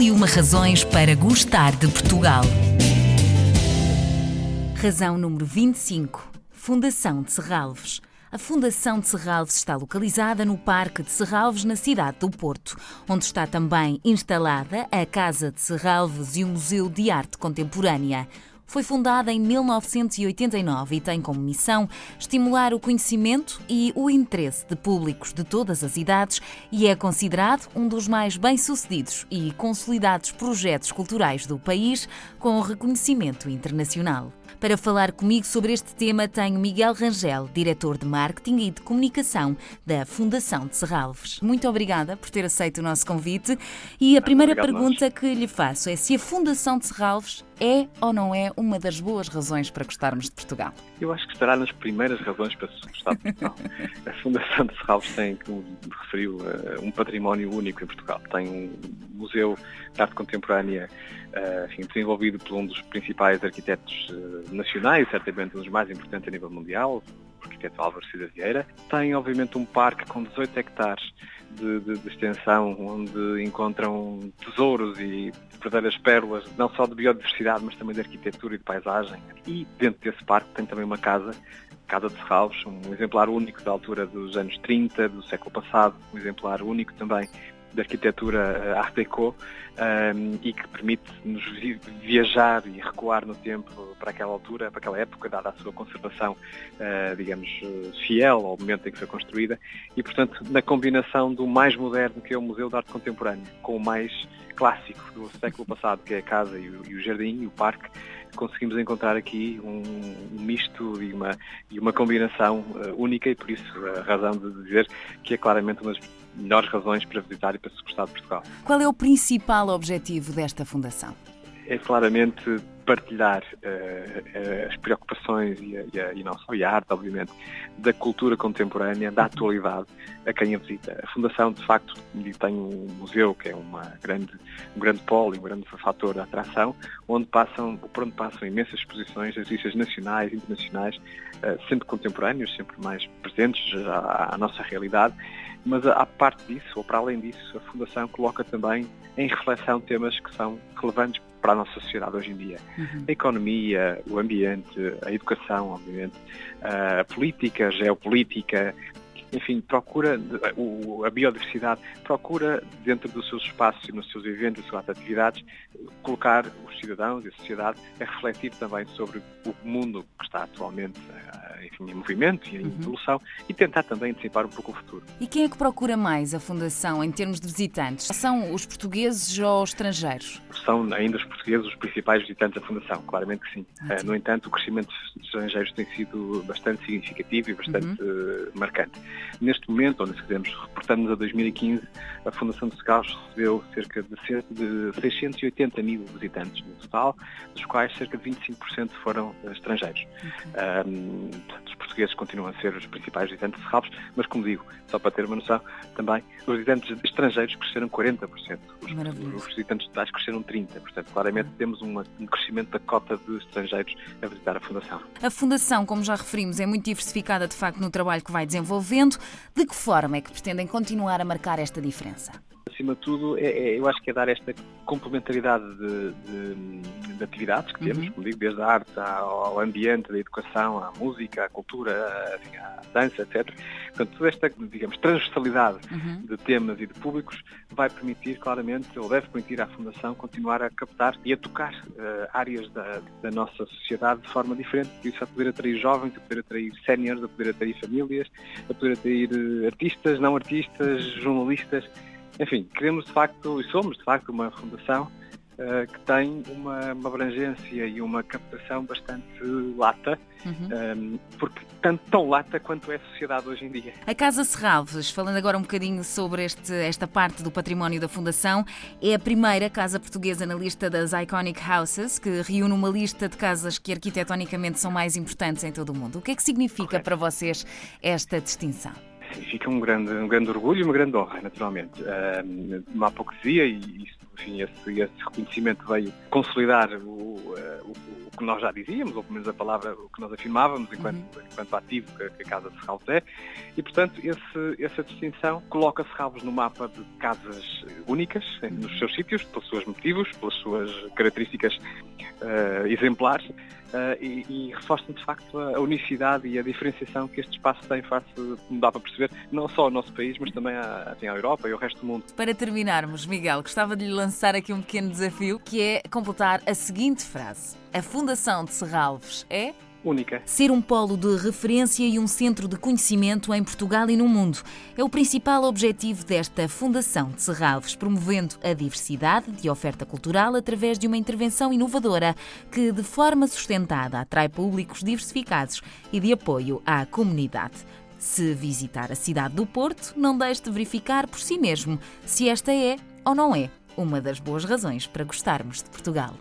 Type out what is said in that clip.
E uma razões para gostar de Portugal. Razão número 25. Fundação de Serralves. A Fundação de Serralves está localizada no Parque de Serralves, na cidade do Porto, onde está também instalada a Casa de Serralves e o Museu de Arte Contemporânea. Foi fundada em 1989 e tem como missão estimular o conhecimento e o interesse de públicos de todas as idades e é considerado um dos mais bem-sucedidos e consolidados projetos culturais do país com reconhecimento internacional. Para falar comigo sobre este tema, tenho Miguel Rangel, diretor de marketing e de comunicação da Fundação de Serralves. Muito obrigada por ter aceito o nosso convite. E a primeira Obrigado, pergunta nós. que lhe faço é se a Fundação de Serralves é ou não é uma das boas razões para gostarmos de Portugal. Eu acho que estará nas primeiras razões para se gostar de Portugal. a Fundação de Serralves tem, como referiu, eh, um património único em Portugal. Tem um museu de arte contemporânea eh, enfim, desenvolvido por um dos principais arquitetos eh, nacionais, certamente um dos mais importantes a nível mundial, o arquiteto Álvaro Cida Vieira. Tem, obviamente, um parque com 18 hectares de, de, de, extensão, onde encontram tesouros e verdadeiras pérolas, não só de biodiversidade, mas também de arquitetura e de paisagem. E dentro desse parque tem também uma casa, Casa de Serralves, um exemplar único da altura dos anos 30, do século passado, um exemplar único também de arquitetura Art Deco um, e que permite-nos viajar e recuar no tempo para aquela altura, para aquela época, dada a sua conservação, uh, digamos, fiel ao momento em que foi construída. E, portanto, na combinação do mais moderno, que é o Museu de Arte Contemporânea, com o mais clássico do século passado, que é a casa e o, e o jardim e o parque, conseguimos encontrar aqui um, misto e uma, e uma combinação uh, única e por isso a razão de dizer que é claramente uma das melhores razões para visitar e para se gostar de Portugal. Qual é o principal objetivo desta fundação? É claramente partilhar uh, as preocupações e, e, e, não só e a arte, obviamente, da cultura contemporânea, da atualidade a quem a visita. A Fundação, de facto, tem um museu que é uma grande, um grande polo e um grande fator de atração, onde passam, por onde passam imensas exposições, artistas nacionais e internacionais, uh, sempre contemporâneos, sempre mais presentes à, à nossa realidade, mas à parte disso, ou para além disso, a Fundação coloca também em reflexão temas que são relevantes para a nossa sociedade hoje em dia. Uhum. A economia, o ambiente, a educação, obviamente, a política, a geopolítica, enfim, procura, a biodiversidade, procura dentro dos seus espaços e nos seus eventos, nas suas atividades, colocar os cidadãos e a sociedade a refletir também sobre o mundo que está atualmente enfim, em movimento e em uhum. evolução e tentar também antecipar um pouco o futuro. E quem é que procura mais a Fundação em termos de visitantes? São os portugueses ou os estrangeiros? São ainda os portugueses os principais visitantes da Fundação, claramente que sim. Uh, no entanto, o crescimento dos estrangeiros tem sido bastante significativo e bastante uhum. uh, marcante. Neste momento, onde se quisermos reportando-nos a 2015, a Fundação de Segalos recebeu cerca de, de 680 mil visitantes no total, dos quais cerca de 25% foram estrangeiros. Uhum. Um, os portugueses continuam a ser os principais visitantes de Serralves, mas como digo, só para ter uma noção, também os visitantes estrangeiros cresceram 40%, os, os visitantes totais cresceram 30%, portanto, claramente temos uma, um crescimento da cota de estrangeiros a visitar a Fundação. A Fundação, como já referimos, é muito diversificada de facto no trabalho que vai desenvolvendo. De que forma é que pretendem continuar a marcar esta diferença? Acima de tudo, é, é, eu acho que é dar esta complementaridade de, de, de atividades que temos, uhum. como digo, desde a arte ao ambiente, da educação, à música, à cultura, à, à dança, etc. Portanto, toda esta, digamos, transversalidade uhum. de temas e de públicos vai permitir claramente, ou deve permitir à Fundação continuar a captar e a tocar uh, áreas da, da, nossa sociedade de forma diferente, por isso a poder atrair jovens, a poder atrair séniores, a poder atrair famílias, a poder atrair uh, artistas, não artistas, jornalistas, enfim, queremos de facto, e somos de facto uma fundação uh, que tem uma, uma, abrangência e uma captação bastante lata, uhum. um, ehm, porque tanto tão lata quanto é a sociedade hoje em dia. A Casa Serralves, falando agora um bocadinho sobre este, esta parte do património da Fundação, é a primeira casa portuguesa na lista das Iconic Houses, que reúne uma lista de casas que arquitetonicamente são mais importantes em todo o mundo. O que é que significa Correto. para vocês esta distinção? Significa um grande, um grande orgulho e uma grande honra, naturalmente. Uma hipocrisia e isso, enfim, esse, esse, reconhecimento veio consolidar o, uh, o, que nós já dizíamos, ou pelo menos a palavra, o que nós afirmávamos enquanto, uhum. enquanto ativo que, que, a Casa de Serralves é, e portanto esse, essa distinção coloca Serralves no mapa de casas únicas, nos seus sítios, pelos seus motivos, pelas suas características uh, exemplares, e, e reforçam de facto a, unicidade e a diferenciação que este espaço tem face, como dá para perceber, não só ao nosso país, mas também à, assim, à Europa e ao resto do mundo. Para terminarmos, Miguel, gostava de lhe lançar aqui um pequeno desafio, que é completar a seguinte frase. A Fundação de Serralves é única. Ser um polo de referência e um centro de conhecimento em Portugal e no mundo é o principal objetivo desta Fundação de Serralves, promovendo a diversidade de oferta cultural através de uma intervenção inovadora que, de forma sustentada, atrai públicos diversificados e de apoio à comunidade. Se visitar a cidade do Porto, não deixe de verificar por si mesmo se esta é ou não é uma das boas razões para gostarmos de Portugal.